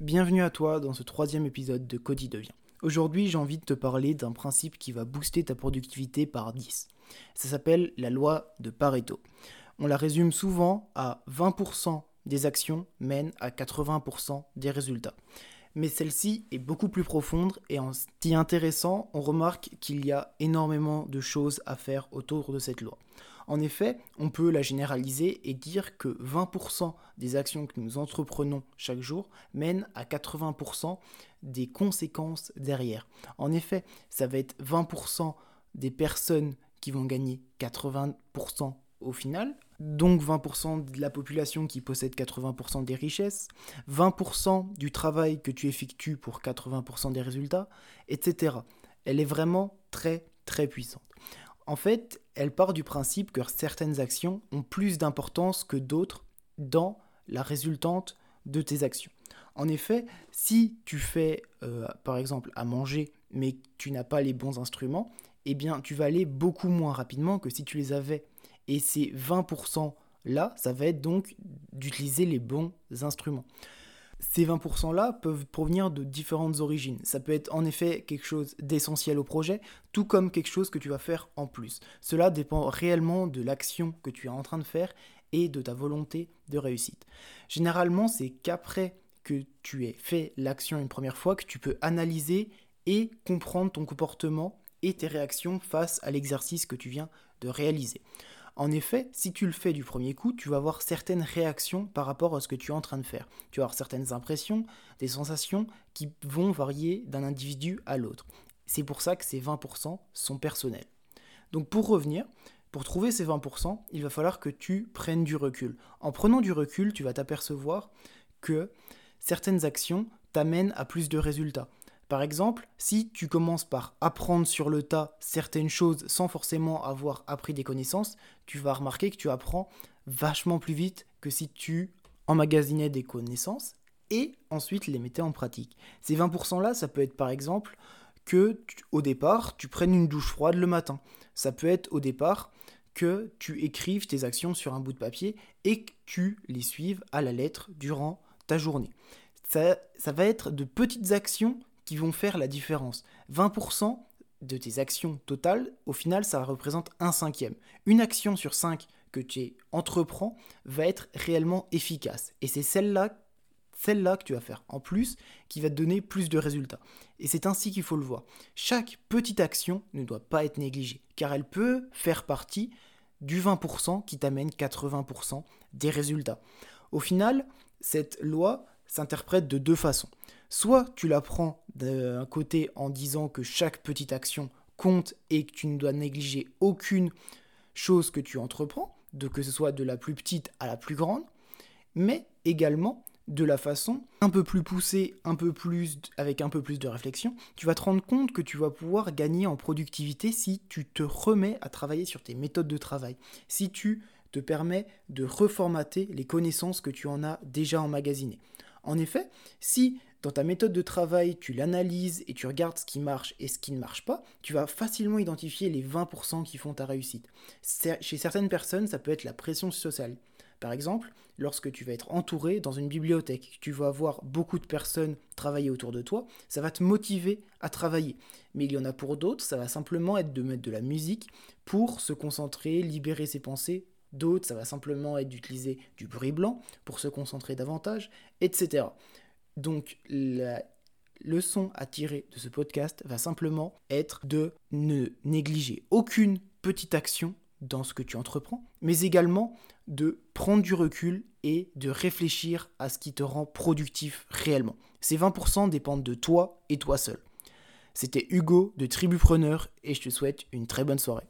Bienvenue à toi dans ce troisième épisode de Cody devient. Aujourd'hui, j'ai envie de te parler d'un principe qui va booster ta productivité par 10. Ça s'appelle la loi de Pareto. On la résume souvent à 20% des actions mènent à 80% des résultats. Mais celle-ci est beaucoup plus profonde et en s'y intéressant, on remarque qu'il y a énormément de choses à faire autour de cette loi. En effet, on peut la généraliser et dire que 20% des actions que nous entreprenons chaque jour mènent à 80% des conséquences derrière. En effet, ça va être 20% des personnes qui vont gagner 80% au final, donc 20% de la population qui possède 80% des richesses, 20% du travail que tu effectues pour 80% des résultats, etc. Elle est vraiment très très puissante. En fait, elle part du principe que certaines actions ont plus d'importance que d'autres dans la résultante de tes actions. En effet, si tu fais euh, par exemple à manger mais tu n'as pas les bons instruments, eh bien tu vas aller beaucoup moins rapidement que si tu les avais. Et ces 20% là, ça va être donc d'utiliser les bons instruments. Ces 20%-là peuvent provenir de différentes origines. Ça peut être en effet quelque chose d'essentiel au projet, tout comme quelque chose que tu vas faire en plus. Cela dépend réellement de l'action que tu es en train de faire et de ta volonté de réussite. Généralement, c'est qu'après que tu aies fait l'action une première fois que tu peux analyser et comprendre ton comportement et tes réactions face à l'exercice que tu viens de réaliser. En effet, si tu le fais du premier coup, tu vas avoir certaines réactions par rapport à ce que tu es en train de faire. Tu vas avoir certaines impressions, des sensations qui vont varier d'un individu à l'autre. C'est pour ça que ces 20% sont personnels. Donc pour revenir, pour trouver ces 20%, il va falloir que tu prennes du recul. En prenant du recul, tu vas t'apercevoir que certaines actions t'amènent à plus de résultats. Par exemple, si tu commences par apprendre sur le tas certaines choses sans forcément avoir appris des connaissances, tu vas remarquer que tu apprends vachement plus vite que si tu emmagasinais des connaissances et ensuite les mettais en pratique. Ces 20% là, ça peut être par exemple que au départ, tu prennes une douche froide le matin. Ça peut être au départ que tu écrives tes actions sur un bout de papier et que tu les suives à la lettre durant ta journée. Ça, ça va être de petites actions qui vont faire la différence. 20% de tes actions totales, au final, ça représente un cinquième. Une action sur cinq que tu entreprends va être réellement efficace. Et c'est celle-là celle-là que tu vas faire en plus qui va te donner plus de résultats. Et c'est ainsi qu'il faut le voir. Chaque petite action ne doit pas être négligée, car elle peut faire partie du 20% qui t'amène 80% des résultats. Au final, cette loi s'interprète de deux façons. Soit tu la prends d'un côté en disant que chaque petite action compte et que tu ne dois négliger aucune chose que tu entreprends, de que ce soit de la plus petite à la plus grande, mais également de la façon un peu plus poussée, un peu plus avec un peu plus de réflexion, tu vas te rendre compte que tu vas pouvoir gagner en productivité si tu te remets à travailler sur tes méthodes de travail, si tu te permets de reformater les connaissances que tu en as déjà emmagasinées. En effet, si dans ta méthode de travail, tu l'analyses et tu regardes ce qui marche et ce qui ne marche pas, tu vas facilement identifier les 20% qui font ta réussite. Chez certaines personnes, ça peut être la pression sociale. Par exemple, lorsque tu vas être entouré dans une bibliothèque, tu vas avoir beaucoup de personnes travailler autour de toi, ça va te motiver à travailler. Mais il y en a pour d'autres, ça va simplement être de mettre de la musique pour se concentrer, libérer ses pensées. D'autres, ça va simplement être d'utiliser du bruit blanc pour se concentrer davantage, etc. Donc la leçon à tirer de ce podcast va simplement être de ne négliger aucune petite action dans ce que tu entreprends, mais également de prendre du recul et de réfléchir à ce qui te rend productif réellement. Ces 20% dépendent de toi et toi seul. C'était Hugo de Tribupreneur et je te souhaite une très bonne soirée.